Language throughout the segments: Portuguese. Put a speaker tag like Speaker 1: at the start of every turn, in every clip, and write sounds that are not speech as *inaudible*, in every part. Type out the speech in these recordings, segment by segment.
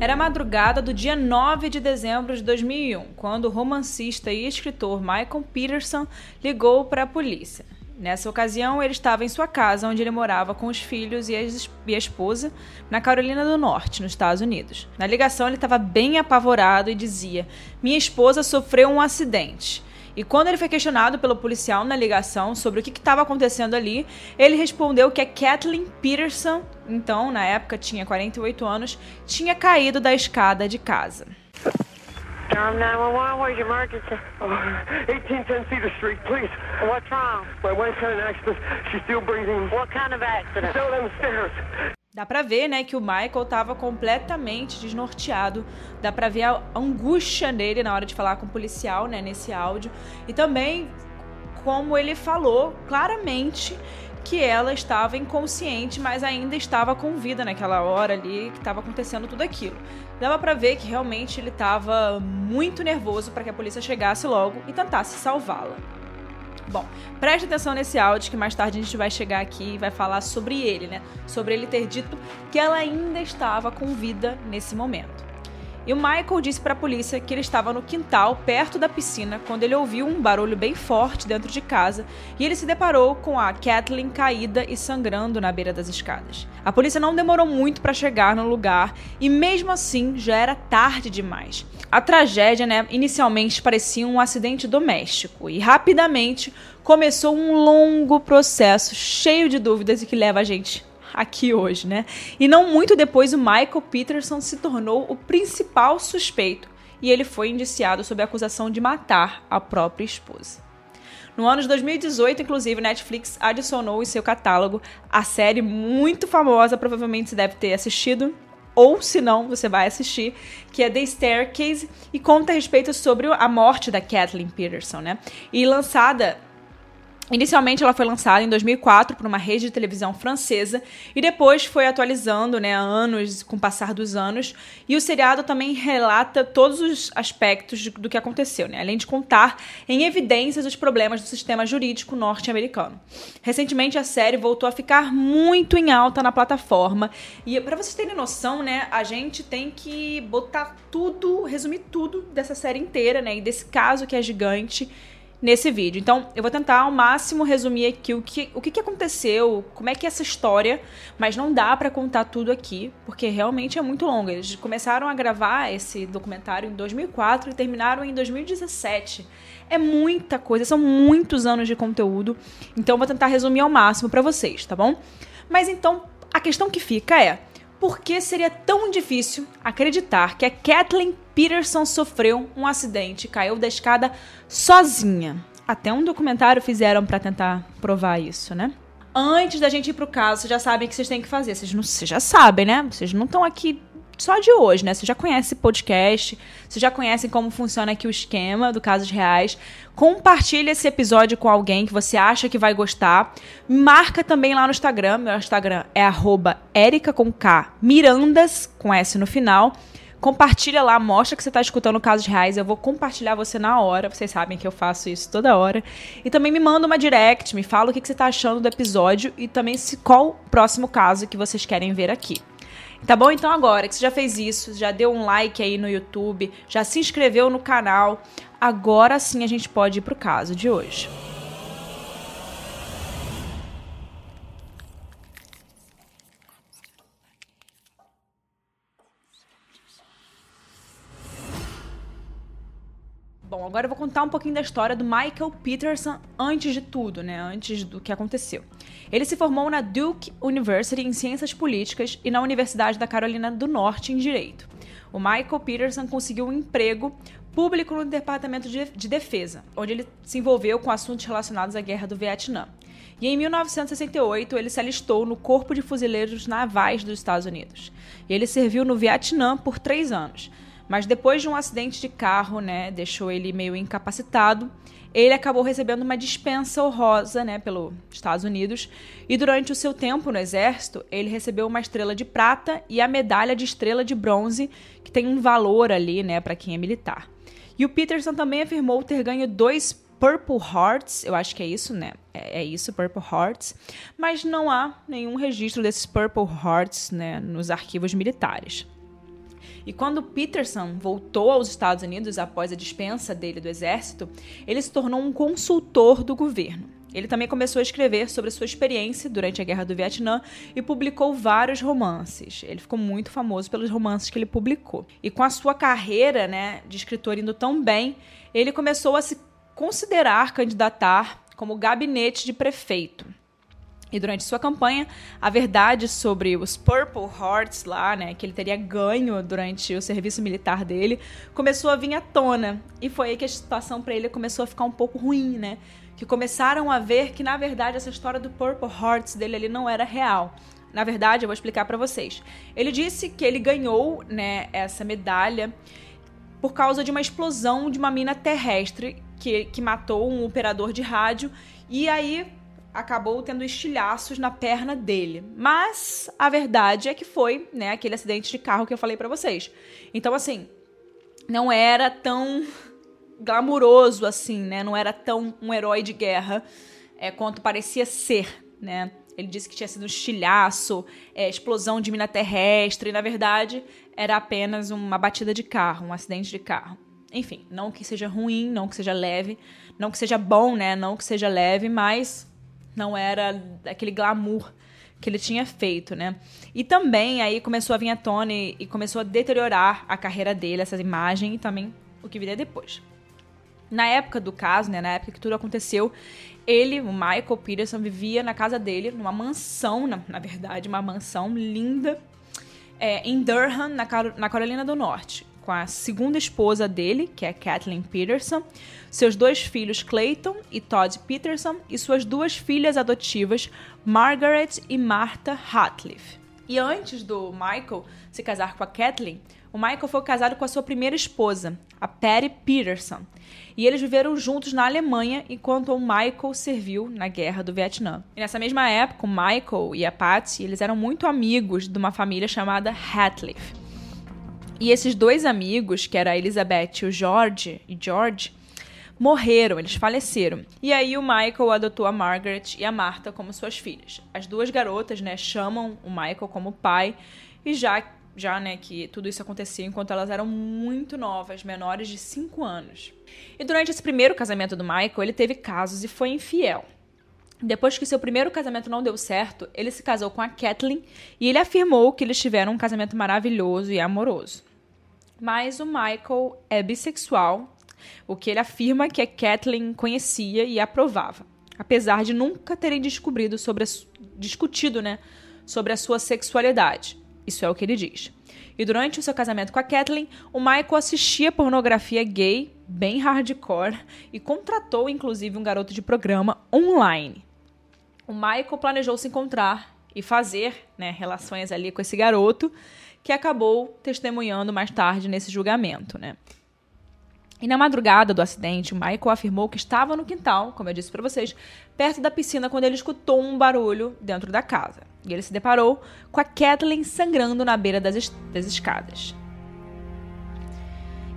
Speaker 1: Era a madrugada do dia 9 de dezembro de 2001, quando o romancista e escritor Michael Peterson ligou para a polícia. Nessa ocasião, ele estava em sua casa, onde ele morava com os filhos e a, e a esposa, na Carolina do Norte, nos Estados Unidos. Na ligação, ele estava bem apavorado e dizia: Minha esposa sofreu um acidente. E quando ele foi questionado pelo policial na ligação sobre o que estava acontecendo ali, ele respondeu que a Kathleen Peterson, então na época tinha 48 anos, tinha caído da escada de casa.
Speaker 2: Durham 911, where's your emergency?
Speaker 3: Oh, 1810 Cedar Street, please.
Speaker 2: What's wrong?
Speaker 3: My wife's had an accident. She's still breathing.
Speaker 2: What kind of accident?
Speaker 3: Down on the stairs.
Speaker 1: Dá pra ver, né, que o Michael tava completamente desnorteado. Dá pra ver a angústia dele na hora de falar com o policial, né, nesse áudio. E também como ele falou claramente que ela estava inconsciente, mas ainda estava com vida naquela hora ali que estava acontecendo tudo aquilo. Dava para ver que realmente ele estava muito nervoso para que a polícia chegasse logo e tentasse salvá-la. Bom, preste atenção nesse áudio que mais tarde a gente vai chegar aqui e vai falar sobre ele, né? Sobre ele ter dito que ela ainda estava com vida nesse momento. E o Michael disse para a polícia que ele estava no quintal, perto da piscina, quando ele ouviu um barulho bem forte dentro de casa e ele se deparou com a Kathleen caída e sangrando na beira das escadas. A polícia não demorou muito para chegar no lugar e, mesmo assim, já era tarde demais. A tragédia, né, inicialmente parecia um acidente doméstico e rapidamente começou um longo processo cheio de dúvidas e que leva a gente aqui hoje, né? E não muito depois, o Michael Peterson se tornou o principal suspeito e ele foi indiciado sob a acusação de matar a própria esposa. No ano de 2018, inclusive, Netflix adicionou em seu catálogo a série muito famosa, provavelmente você deve ter assistido, ou se não, você vai assistir, que é The Staircase e conta a respeito sobre a morte da Kathleen Peterson, né? E lançada Inicialmente ela foi lançada em 2004 por uma rede de televisão francesa e depois foi atualizando, né, anos com o passar dos anos. E o seriado também relata todos os aspectos do que aconteceu, né, além de contar em evidências os problemas do sistema jurídico norte-americano. Recentemente a série voltou a ficar muito em alta na plataforma e para vocês terem noção, né, a gente tem que botar tudo, resumir tudo dessa série inteira, né, e desse caso que é gigante nesse vídeo. Então, eu vou tentar ao máximo resumir aqui o que, o que, aconteceu, como é que é essa história, mas não dá para contar tudo aqui, porque realmente é muito longa. Eles começaram a gravar esse documentário em 2004 e terminaram em 2017. É muita coisa, são muitos anos de conteúdo, então eu vou tentar resumir ao máximo para vocês, tá bom? Mas então, a questão que fica é: por que seria tão difícil acreditar que a Kathleen Peterson sofreu um acidente caiu da escada sozinha? Até um documentário fizeram para tentar provar isso, né? Antes da gente ir pro caso, vocês já sabem o que vocês têm que fazer. Vocês, não, vocês já sabem, né? Vocês não estão aqui só de hoje, né? Você já conhece podcast, você já conhece como funciona aqui o esquema do Casos Reais. Compartilhe esse episódio com alguém que você acha que vai gostar. Marca também lá no Instagram. Meu Instagram é arroba com K, Mirandas, com S no final. Compartilha lá, mostra que você está escutando casos reais. Eu vou compartilhar você na hora. Vocês sabem que eu faço isso toda hora. E também me manda uma direct, me fala o que, que você está achando do episódio e também se, qual o próximo caso que vocês querem ver aqui. Tá bom? Então agora que você já fez isso, já deu um like aí no YouTube, já se inscreveu no canal, agora sim a gente pode ir pro caso de hoje. Agora eu vou contar um pouquinho da história do Michael Peterson antes de tudo, né? Antes do que aconteceu. Ele se formou na Duke University em Ciências Políticas e na Universidade da Carolina do Norte em Direito. O Michael Peterson conseguiu um emprego público no Departamento de Defesa, onde ele se envolveu com assuntos relacionados à Guerra do Vietnã. E em 1968 ele se alistou no Corpo de Fuzileiros Navais dos Estados Unidos. E ele serviu no Vietnã por três anos mas depois de um acidente de carro, né, deixou ele meio incapacitado, ele acabou recebendo uma dispensa honrosa, né, pelos Estados Unidos, e durante o seu tempo no exército, ele recebeu uma estrela de prata e a medalha de estrela de bronze, que tem um valor ali, né, para quem é militar. E o Peterson também afirmou ter ganho dois Purple Hearts, eu acho que é isso, né? É, é, isso, Purple Hearts, mas não há nenhum registro desses Purple Hearts, né, nos arquivos militares. E quando Peterson voltou aos Estados Unidos após a dispensa dele do exército, ele se tornou um consultor do governo. Ele também começou a escrever sobre a sua experiência durante a Guerra do Vietnã e publicou vários romances. Ele ficou muito famoso pelos romances que ele publicou. E com a sua carreira né, de escritor indo tão bem, ele começou a se considerar candidatar como gabinete de prefeito. E durante sua campanha, a verdade sobre os Purple Hearts lá, né, que ele teria ganho durante o serviço militar dele, começou a vir à tona. E foi aí que a situação para ele começou a ficar um pouco ruim, né? Que começaram a ver que na verdade essa história do Purple Hearts dele ali não era real. Na verdade, eu vou explicar para vocês. Ele disse que ele ganhou, né, essa medalha por causa de uma explosão de uma mina terrestre que, que matou um operador de rádio e aí acabou tendo estilhaços na perna dele. Mas a verdade é que foi, né, aquele acidente de carro que eu falei para vocês. Então assim, não era tão glamuroso assim, né? Não era tão um herói de guerra é, quanto parecia ser, né? Ele disse que tinha sido um estilhaço, é, explosão de mina terrestre, e na verdade era apenas uma batida de carro, um acidente de carro. Enfim, não que seja ruim, não que seja leve, não que seja bom, né? Não que seja leve, mas não era aquele glamour que ele tinha feito, né? E também aí começou a vir à tona e, começou a deteriorar a carreira dele, essa imagem e também o que viria depois. Na época do caso, né, na época que tudo aconteceu, ele, o Michael Peterson, vivia na casa dele, numa mansão, na, na verdade, uma mansão linda, é, em Durham, na, na Carolina do Norte, com a segunda esposa dele, que é Kathleen Peterson, seus dois filhos Clayton e Todd Peterson e suas duas filhas adotivas, Margaret e Martha Hatliff. E antes do Michael se casar com a Kathleen, o Michael foi casado com a sua primeira esposa, a Patty Peterson, e eles viveram juntos na Alemanha enquanto o Michael serviu na Guerra do Vietnã. E nessa mesma época, o Michael e a Patty, eles eram muito amigos de uma família chamada Hatliff. E esses dois amigos, que era a Elizabeth e o George, e George, morreram, eles faleceram. E aí o Michael adotou a Margaret e a Martha como suas filhas. As duas garotas, né, chamam o Michael como pai e já já, né, que tudo isso acontecia enquanto elas eram muito novas, menores de 5 anos. E durante esse primeiro casamento do Michael, ele teve casos e foi infiel. Depois que seu primeiro casamento não deu certo, ele se casou com a Kathleen e ele afirmou que eles tiveram um casamento maravilhoso e amoroso. Mas o Michael é bissexual, o que ele afirma que a Kathleen conhecia e aprovava, apesar de nunca terem descobrido sobre a, discutido, né, sobre a sua sexualidade. Isso é o que ele diz. E durante o seu casamento com a Kathleen, o Michael assistia pornografia gay, bem hardcore, e contratou inclusive um garoto de programa online. O Michael planejou se encontrar e fazer né, relações ali com esse garoto, que acabou testemunhando mais tarde nesse julgamento. Né? E na madrugada do acidente, Michael afirmou que estava no quintal, como eu disse para vocês, perto da piscina quando ele escutou um barulho dentro da casa. E ele se deparou com a Kathleen sangrando na beira das, es das escadas.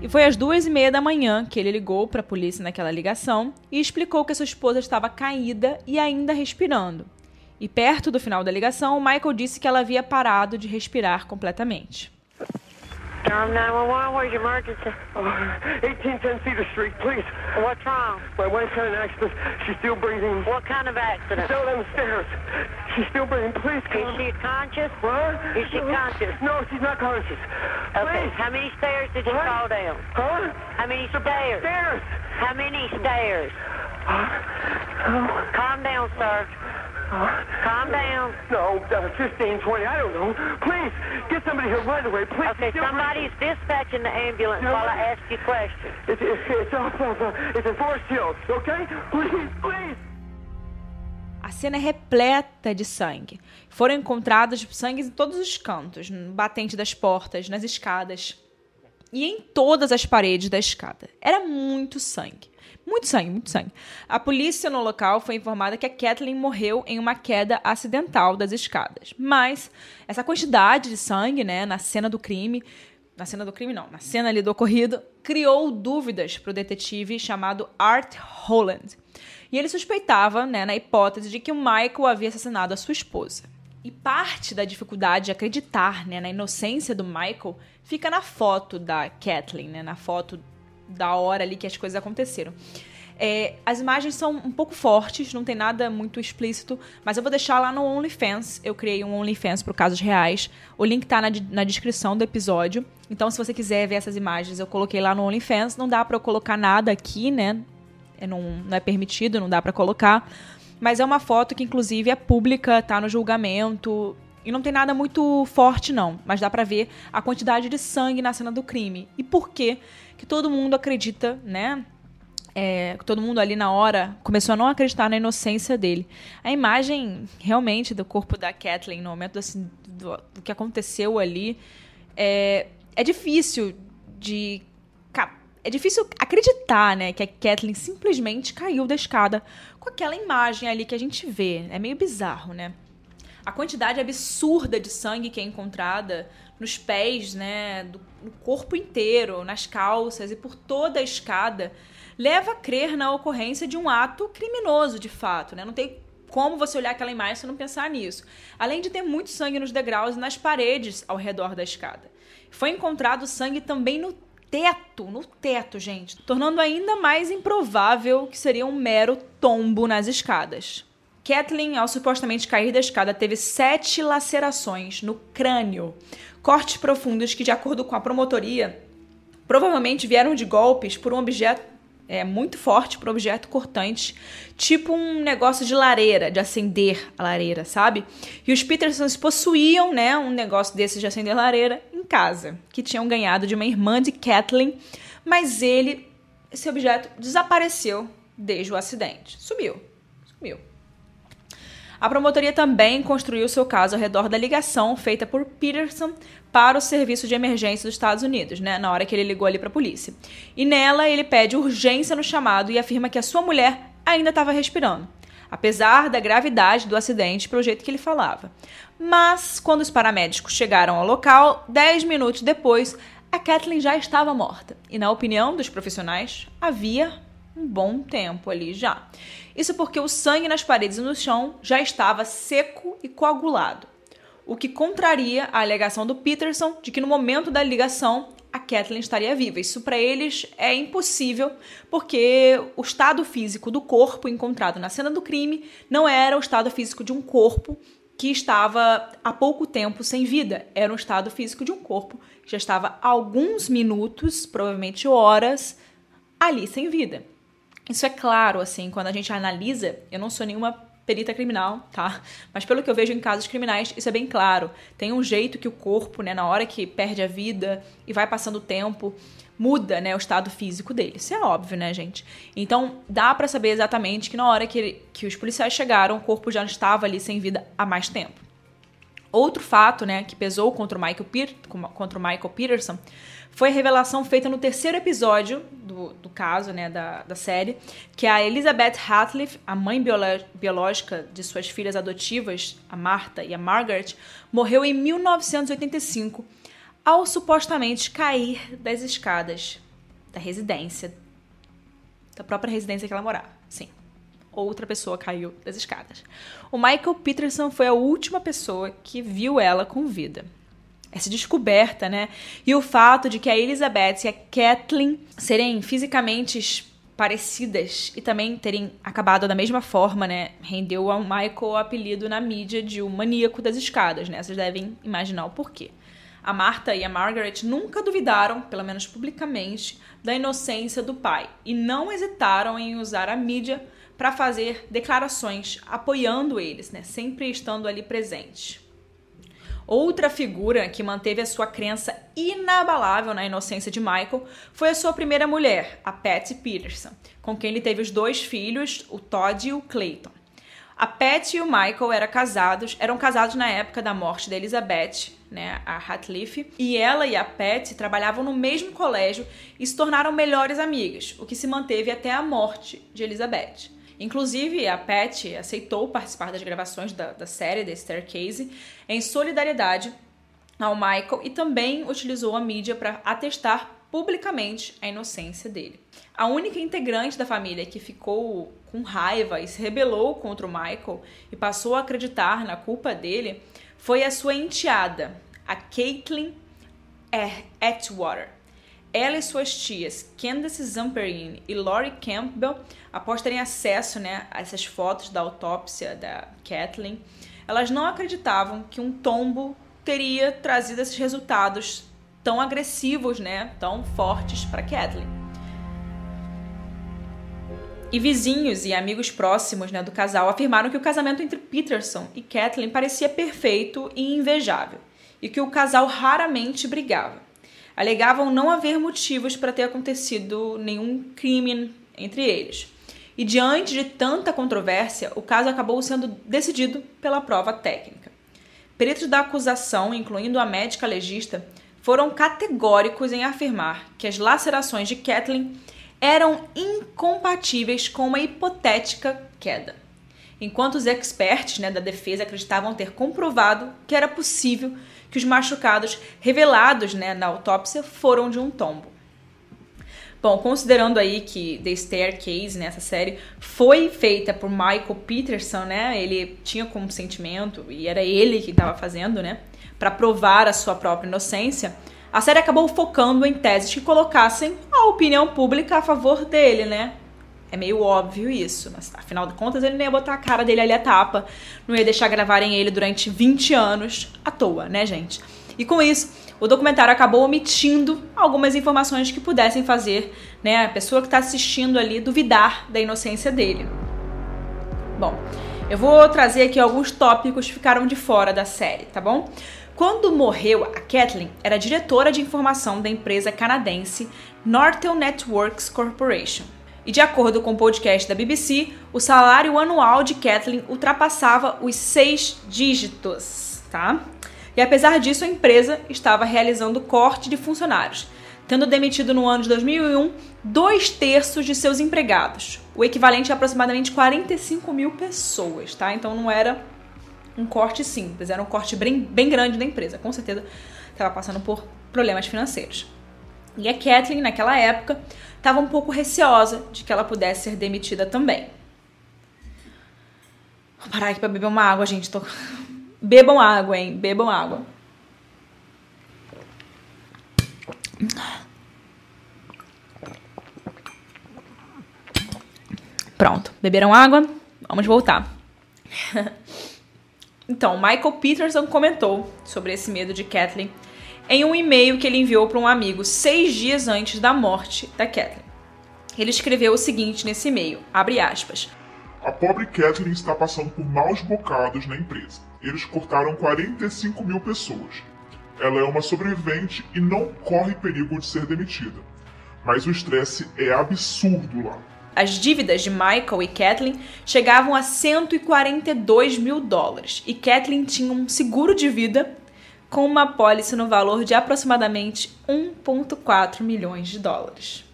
Speaker 1: E foi às duas e meia da manhã que ele ligou para a polícia naquela ligação e explicou que sua esposa estava caída e ainda respirando. E perto do final da ligação, Michael disse que ela havia parado de respirar completamente.
Speaker 2: Tom 911, where's your emergency?
Speaker 3: Oh, 1810 Cedar Street, please.
Speaker 2: What's wrong?
Speaker 3: My wife's had an accident. She's still breathing.
Speaker 2: What kind of accident?
Speaker 3: She's down on the stairs. She's still breathing. Please
Speaker 2: Is
Speaker 3: come.
Speaker 2: she conscious?
Speaker 3: What?
Speaker 2: Is she conscious?
Speaker 3: No, she's not conscious.
Speaker 2: Okay,
Speaker 3: Please.
Speaker 2: how many stairs did you
Speaker 3: What?
Speaker 2: fall down?
Speaker 3: Huh?
Speaker 2: How many stairs?
Speaker 3: Stairs.
Speaker 2: How many stairs? *gasps*
Speaker 3: Oh.
Speaker 2: Calm down, sir. Calm down.
Speaker 3: No, uh, 15, 20, I don't know. Please, get somebody here right away. Please.
Speaker 2: Okay, somebody's dispatching the ambulance
Speaker 3: No.
Speaker 2: while I ask you questions.
Speaker 3: It's, it's, it's off of, uh, it's in Forest Hills, okay? Please, please.
Speaker 1: A cena é repleta de sangue. Foram encontrados sangues em todos os cantos, no batente das portas, nas escadas e em todas as paredes da escada. Era muito sangue. Muito sangue, muito sangue. A polícia no local foi informada que a Kathleen morreu em uma queda acidental das escadas. Mas essa quantidade de sangue, né, na cena do crime, na cena do crime não, na cena ali do ocorrido, criou dúvidas para o detetive chamado Art Holland. E ele suspeitava, né, na hipótese de que o Michael havia assassinado a sua esposa. E parte da dificuldade de acreditar né, na inocência do Michael fica na foto da Kathleen, né, na foto da hora ali que as coisas aconteceram. É, as imagens são um pouco fortes, não tem nada muito explícito, mas eu vou deixar lá no OnlyFans. Eu criei um OnlyFans para casos reais. O link tá na, na descrição do episódio. Então, se você quiser ver essas imagens, eu coloquei lá no OnlyFans. Não dá para eu colocar nada aqui, né? É, não, não é permitido, não dá para colocar. Mas é uma foto que, inclusive, é pública, tá no julgamento. E não tem nada muito forte, não. Mas dá pra ver a quantidade de sangue na cena do crime. E por que que todo mundo acredita, né? é, todo mundo ali na hora começou a não acreditar na inocência dele. A imagem realmente do corpo da Kathleen no momento assim, do, do, que aconteceu ali é, é difícil de é difícil acreditar, né, que a Kathleen simplesmente caiu da escada com aquela imagem ali que a gente vê. É meio bizarro, né? A quantidade absurda de sangue que é encontrada nos pés, né, do, corpo inteiro, nas calças e por toda a escada leva a crer na ocorrência de um ato criminoso, de fato, né? Não tem como você olhar aquela imagem e não pensar nisso. Além de ter muito sangue nos degraus e nas paredes ao redor da escada. Foi encontrado sangue também no teto, no teto, gente, tornando ainda mais improvável que seria um mero tombo nas escadas. Kathleen, ao supostamente cair da escada, teve sete lacerações no crânio, cortes profundos que, de acordo com a promotoria, provavelmente vieram de golpes por um objeto é, muito forte para objeto cortante, tipo um negócio de lareira, de acender a lareira, sabe? E os Petersons possuíam, né, um negócio desse de acender lareira em casa, que tinham ganhado de uma irmã de Kathleen, mas ele, esse objeto desapareceu desde o acidente. Sumiu. Sumiu. A promotoria também construiu seu caso ao redor da ligação feita por Peterson para o serviço de emergência dos Estados Unidos, né, na hora que ele ligou ali para a polícia. E nela ele pede urgência no chamado e afirma que a sua mulher ainda estava respirando, apesar da gravidade do acidente pelo jeito que ele falava. Mas quando os paramédicos chegaram ao local, dez minutos depois, a Kathleen já estava morta. E na opinião dos profissionais, havia um bom tempo ali já. Isso porque o sangue nas paredes e no chão já estava seco e coagulado, o que contraria a alegação do Peterson de que no momento da ligação a Kathleen estaria viva. Isso para eles é impossível, porque o estado físico do corpo encontrado na cena do crime não era o estado físico de um corpo que estava há pouco tempo sem vida. Era um estado físico de um corpo que já estava há alguns minutos, provavelmente horas, ali sem vida. Isso é claro, assim, quando a gente analisa, eu não sou nenhuma perita criminal, tá? Mas pelo que eu vejo em casos criminais, isso é bem claro. Tem um jeito que o corpo, né, na hora que perde a vida e vai passando o tempo, muda, né, o estado físico dele. Isso é óbvio, né, gente? Então, dá para saber exatamente que na hora que, que os policiais chegaram, o corpo já estava ali sem vida há mais tempo. Outro fato, né, que pesou contra o Michael, Pier, contra o Michael Peterson foi a revelação feita no terceiro episódio do, do caso, né, da, da série, que a Elizabeth Hatliff, a mãe biológica de suas filhas adotivas, a Martha e a Margaret, morreu em 1985 ao supostamente cair das escadas da residência, da própria residência que ela morava. Sim, outra pessoa caiu das escadas. O Michael Peterson foi a última pessoa que viu ela com vida essa descoberta, né? E o fato de que a Elizabeth e a Kathleen serem fisicamente parecidas e também terem acabado da mesma forma, né? Rendeu ao Michael o apelido na mídia de o maníaco das escadas, né? Vocês devem imaginar o porquê. A Martha e a Margaret nunca duvidaram, pelo menos publicamente, da inocência do pai e não hesitaram em usar a mídia para fazer declarações apoiando eles, né? Sempre estando ali presentes. Outra figura que manteve a sua crença inabalável na inocência de Michael foi a sua primeira mulher, a Patty Peterson, com quem ele teve os dois filhos, o Todd e o Clayton. A Patty e o Michael eram casados, eram casados na época da morte da Elizabeth, né, a Hatliff, e ela e a Patty trabalhavam no mesmo colégio e se tornaram melhores amigas, o que se manteve até a morte de Elizabeth. Inclusive, a Pat aceitou participar das gravações da, da série The Staircase em solidariedade ao Michael e também utilizou a mídia para atestar publicamente a inocência dele. A única integrante da família que ficou com raiva e se rebelou contra o Michael e passou a acreditar na culpa dele foi a sua enteada, a Caitlin Atwater. Ela e suas tias, Candace Zamperini e Lori Campbell, após terem acesso né, a essas fotos da autópsia da Kathleen, elas não acreditavam que um tombo teria trazido esses resultados tão agressivos, né, tão fortes para Kathleen. E vizinhos e amigos próximos né, do casal afirmaram que o casamento entre Peterson e Kathleen parecia perfeito e invejável, e que o casal raramente brigava. Alegavam não haver motivos para ter acontecido nenhum crime entre eles. E diante de tanta controvérsia, o caso acabou sendo decidido pela prova técnica. Peritos da acusação, incluindo a médica legista, foram categóricos em afirmar que as lacerações de Kathleen eram incompatíveis com uma hipotética queda. Enquanto os experts né, da defesa acreditavam ter comprovado que era possível que os machucados revelados né, na autópsia foram de um tombo. Bom, considerando aí que The Staircase, nessa né, série, foi feita por Michael Peterson, né? Ele tinha consentimento e era ele que estava fazendo, né? Para provar a sua própria inocência. A série acabou focando em teses que colocassem a opinião pública a favor dele, né? É meio óbvio isso, mas afinal de contas ele não ia botar a cara dele ali a tapa, não ia deixar gravarem ele durante 20 anos à toa, né, gente? E com isso, o documentário acabou omitindo algumas informações que pudessem fazer né, a pessoa que está assistindo ali duvidar da inocência dele. Bom, eu vou trazer aqui alguns tópicos que ficaram de fora da série, tá bom? Quando morreu, a Kathleen era diretora de informação da empresa canadense Nortel Networks Corporation. E de acordo com o podcast da BBC, o salário anual de Kathleen ultrapassava os seis dígitos, tá? E apesar disso, a empresa estava realizando corte de funcionários, tendo demitido no ano de 2001 dois terços de seus empregados, o equivalente a aproximadamente 45 mil pessoas, tá? Então não era um corte simples, era um corte bem, bem grande da empresa, com certeza estava passando por problemas financeiros. E a Kathleen, naquela época, estava um pouco receosa de que ela pudesse ser demitida também. Vou parar aqui para beber uma água, gente. Tô *laughs* Bebam água, hein? Bebam água. Pronto, beberam água? Vamos voltar. *laughs* então, Michael Peterson comentou sobre esse medo de Kathleen em um e-mail que ele enviou para um amigo seis dias antes da morte da Kathleen. Ele escreveu o seguinte nesse e-mail, abre aspas.
Speaker 4: A pobre Kathleen está passando por maus bocados na empresa eles cortaram 45 mil pessoas. Ela é uma sobrevivente e não corre perigo de ser demitida. Mas o estresse é absurdo lá.
Speaker 1: As dívidas de Michael e Kathleen chegavam a 142 mil dólares e Kathleen tinha um seguro de vida com uma pólice no valor de aproximadamente 1,4 milhões de dólares.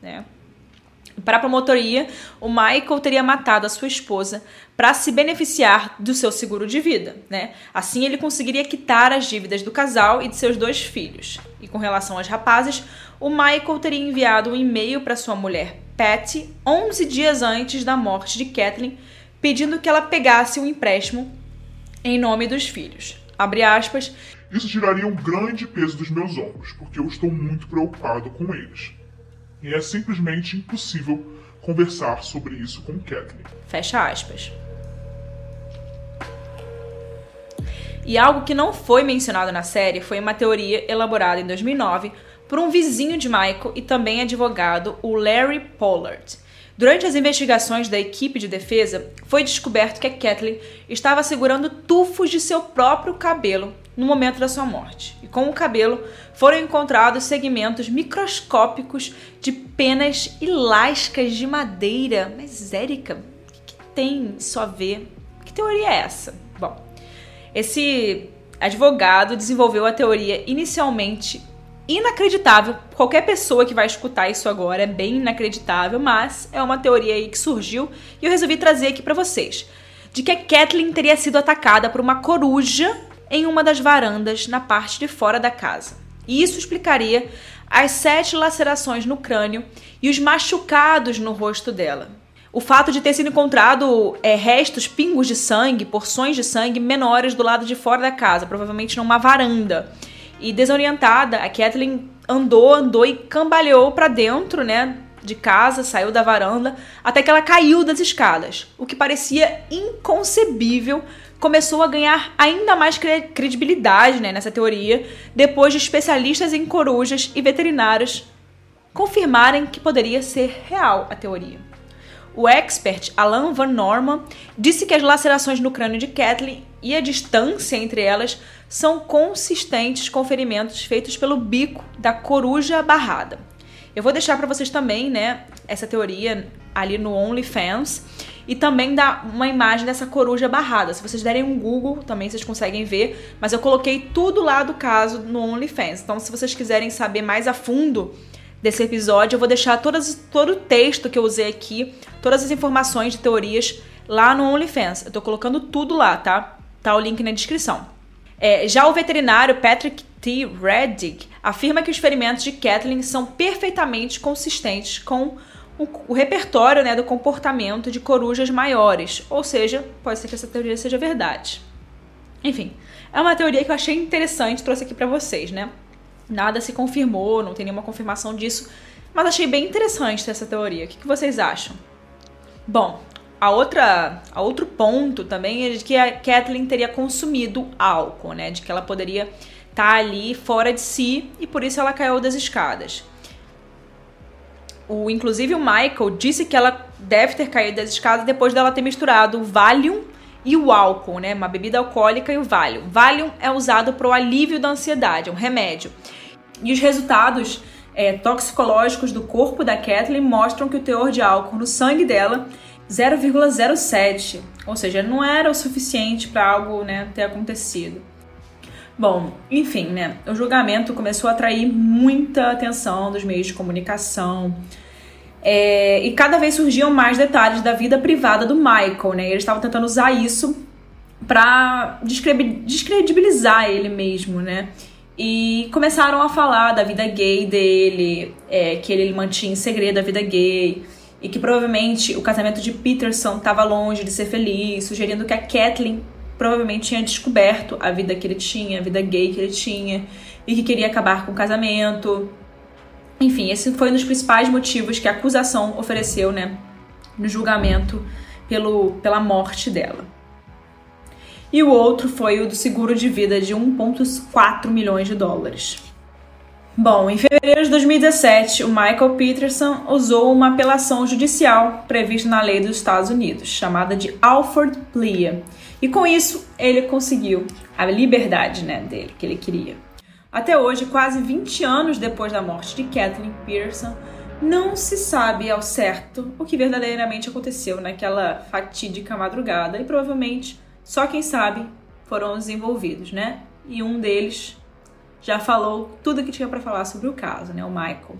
Speaker 1: Né? Para a promotoria, o Michael teria matado a sua esposa para se beneficiar do seu seguro de vida, né? Assim ele conseguiria quitar as dívidas do casal e de seus dois filhos. E com relação às rapazes, o Michael teria enviado um e-mail para sua mulher Patty 11 dias antes da morte de Kathleen, pedindo que ela pegasse um empréstimo em nome dos filhos. Abre aspas.
Speaker 4: Isso tiraria um grande peso dos meus ombros, porque eu estou muito preocupado com eles e é simplesmente impossível conversar sobre isso com Kathleen.
Speaker 1: Fecha aspas. E algo que não foi mencionado na série foi uma teoria elaborada em 2009 por um vizinho de Michael e também advogado, o Larry Pollard. Durante as investigações da equipe de defesa, foi descoberto que a Kathleen estava segurando tufos de seu próprio cabelo no momento da sua morte. E com o cabelo foram encontrados segmentos microscópicos de penas e lascas de madeira. Mas, Érica, o que, que tem isso a ver? Que teoria é essa? Bom, esse advogado desenvolveu a teoria inicialmente inacreditável. Qualquer pessoa que vai escutar isso agora é bem inacreditável, mas é uma teoria aí que surgiu e eu resolvi trazer aqui para vocês. De que a Kathleen teria sido atacada por uma coruja em uma das varandas na parte de fora da casa. E isso explicaria as sete lacerações no crânio e os machucados no rosto dela. O fato de ter sido encontrado é, restos, pingos de sangue, porções de sangue menores do lado de fora da casa, provavelmente numa varanda. E desorientada, a Kathleen andou, andou e cambaleou para dentro, né, de casa, saiu da varanda, até que ela caiu das escadas. O que parecia inconcebível começou a ganhar ainda mais credibilidade né, nessa teoria depois de especialistas em corujas e veterinários confirmarem que poderia ser real a teoria. O expert Alan Van Norman disse que as lacerações no crânio de Kathleen e a distância entre elas são consistentes com ferimentos feitos pelo bico da coruja barrada. Eu vou deixar para vocês também, né, essa teoria ali no OnlyFans e também dá uma imagem dessa coruja barrada. Se vocês derem um Google, também vocês conseguem ver, mas eu coloquei tudo lá do caso no OnlyFans. Então, se vocês quiserem saber mais a fundo desse episódio, eu vou deixar todas, todo o texto que eu usei aqui, todas as informações de teorias lá no OnlyFans. Eu tô colocando tudo lá, tá? Tá o link na descrição. É, já o veterinário Patrick T. Reddick afirma que os ferimentos de Kathleen são perfeitamente consistentes com o, o, repertório né, do comportamento de corujas maiores, ou seja, pode ser que essa teoria seja verdade. Enfim, é uma teoria que eu achei interessante, trouxe aqui para vocês, né? Nada se confirmou, não tem nenhuma confirmação disso, mas achei bem interessante essa teoria. O que, que vocês acham? Bom, a outra, a outro ponto também é de que a Kathleen teria consumido álcool, né? De que ela poderia estar tá ali fora de si e por isso ela caiu das escadas. O, inclusive o Michael disse que ela deve ter caído das escadas depois dela ter misturado o Valium e o álcool, né? Uma bebida alcoólica e o Valium. Valium é usado para o alívio da ansiedade, é um remédio. E os resultados é, toxicológicos do corpo da Kathleen mostram que o teor de álcool no sangue dela 0,07, ou seja, não era o suficiente para algo né, ter acontecido. Bom, enfim, né? O julgamento começou a atrair muita atenção dos meios de comunicação. É, e cada vez surgiam mais detalhes da vida privada do Michael, né? Eles estavam tentando usar isso para descredibilizar ele mesmo, né? E começaram a falar da vida gay dele, é, que ele mantinha em segredo a vida gay, e que provavelmente o casamento de Peterson estava longe de ser feliz, sugerindo que a Kathleen provavelmente tinha descoberto a vida que ele tinha, a vida gay que ele tinha, e que queria acabar com o casamento. Enfim, esse foi um dos principais motivos que a acusação ofereceu, né, no julgamento pelo, pela morte dela. E o outro foi o do seguro de vida de 1,4 milhões de dólares. Bom, em fevereiro de 2017, o Michael Peterson usou uma apelação judicial prevista na lei dos Estados Unidos, chamada de Alford Plea, e com isso ele conseguiu a liberdade né, dele, que ele queria. Até hoje, quase 20 anos depois da morte de Kathleen Peterson, não se sabe ao certo o que verdadeiramente aconteceu naquela fatídica madrugada e provavelmente só quem sabe foram os envolvidos, né? E um deles já falou tudo que tinha para falar sobre o caso, né? O Michael.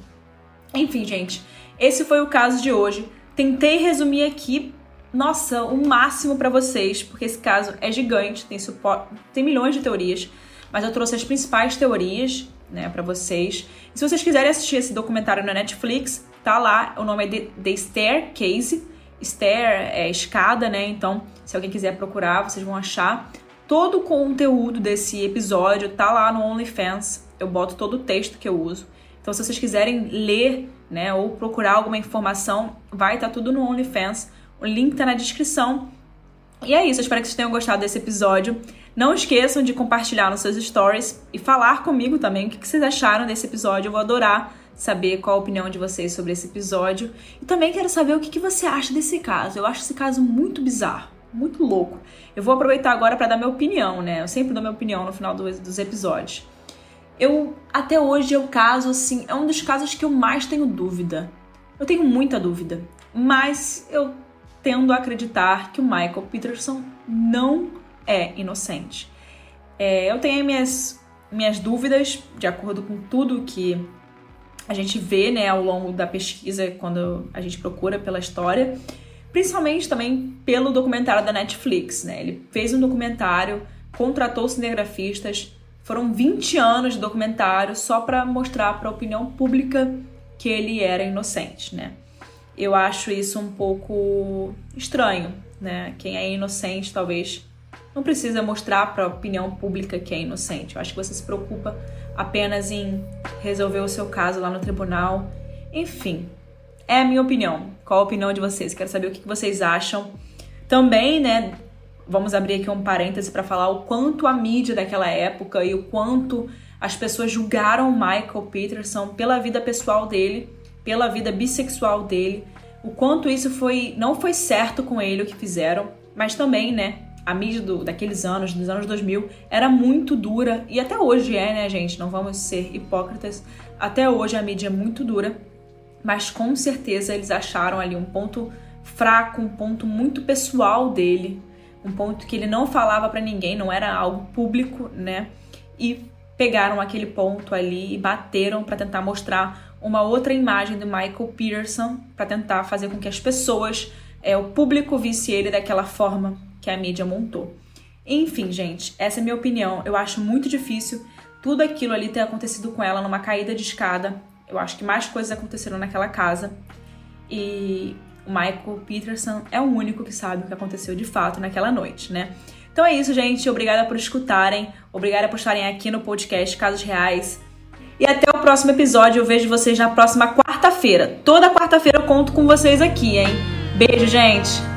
Speaker 1: Enfim, gente, esse foi o caso de hoje. Tentei resumir aqui, nossa, o máximo para vocês, porque esse caso é gigante, tem tem milhões de teorias, mas eu trouxe as principais teorias, né, para vocês. E se vocês quiserem assistir esse documentário na Netflix, tá lá, o nome é The, The Staircase. Stair é escada, né? Então, se alguém quiser procurar, vocês vão achar. Todo o conteúdo desse episódio tá lá no OnlyFans. Eu boto todo o texto que eu uso. Então, se vocês quiserem ler, né, ou procurar alguma informação, vai estar tá tudo no OnlyFans. O link tá na descrição. E é isso, eu espero que vocês tenham gostado desse episódio. Não esqueçam de compartilhar nos seus stories e falar comigo também o que vocês acharam desse episódio. Eu vou adorar saber qual a opinião de vocês sobre esse episódio. E também quero saber o que você acha desse caso. Eu acho esse caso muito bizarro muito louco. Eu vou aproveitar agora para dar minha opinião, né? Eu sempre dou minha opinião no final do, dos episódios. Eu, até hoje, é o caso, assim, é um dos casos que eu mais tenho dúvida. Eu tenho muita dúvida, mas eu tendo a acreditar que o Michael Peterson não é inocente. É, eu tenho minhas, minhas dúvidas, de acordo com tudo que a gente vê né, ao longo da pesquisa, quando a gente procura pela história principalmente também pelo documentário da Netflix, né? Ele fez um documentário, contratou cinegrafistas, Foram 20 anos de documentário só para mostrar para a opinião pública que ele era inocente, né? Eu acho isso um pouco estranho, né? Quem é inocente talvez não precisa mostrar para a opinião pública que é inocente. Eu acho que você se preocupa apenas em resolver o seu caso lá no tribunal. Enfim, é a minha opinião. Qual a opinião de vocês? Quero saber o que vocês acham. Também, né, vamos abrir aqui um parêntese para falar o quanto a mídia daquela época e o quanto as pessoas julgaram Michael Peterson pela vida pessoal dele, pela vida bissexual dele, o quanto isso foi não foi certo com ele o que fizeram, mas também, né, a mídia do, daqueles anos, dos anos 2000, era muito dura e até hoje é, né, gente? Não vamos ser hipócritas. Até hoje a mídia é muito dura, mas com certeza eles acharam ali um ponto fraco, um ponto muito pessoal dele, um ponto que ele não falava para ninguém, não era algo público, né? E pegaram aquele ponto ali e bateram para tentar mostrar uma outra imagem do Michael Peterson, para tentar fazer com que as pessoas, é, o público visse ele daquela forma que a mídia montou. Enfim, gente, essa é a minha opinião. Eu acho muito difícil tudo aquilo ali ter acontecido com ela numa caída de escada. Eu acho que mais coisas aconteceram naquela casa. E o Michael Peterson é o único que sabe o que aconteceu de fato naquela noite, né? Então é isso, gente. Obrigada por escutarem. Obrigada por estarem aqui no podcast Casos Reais. E até o próximo episódio. Eu vejo vocês na próxima quarta-feira. Toda quarta-feira eu conto com vocês aqui, hein? Beijo, gente!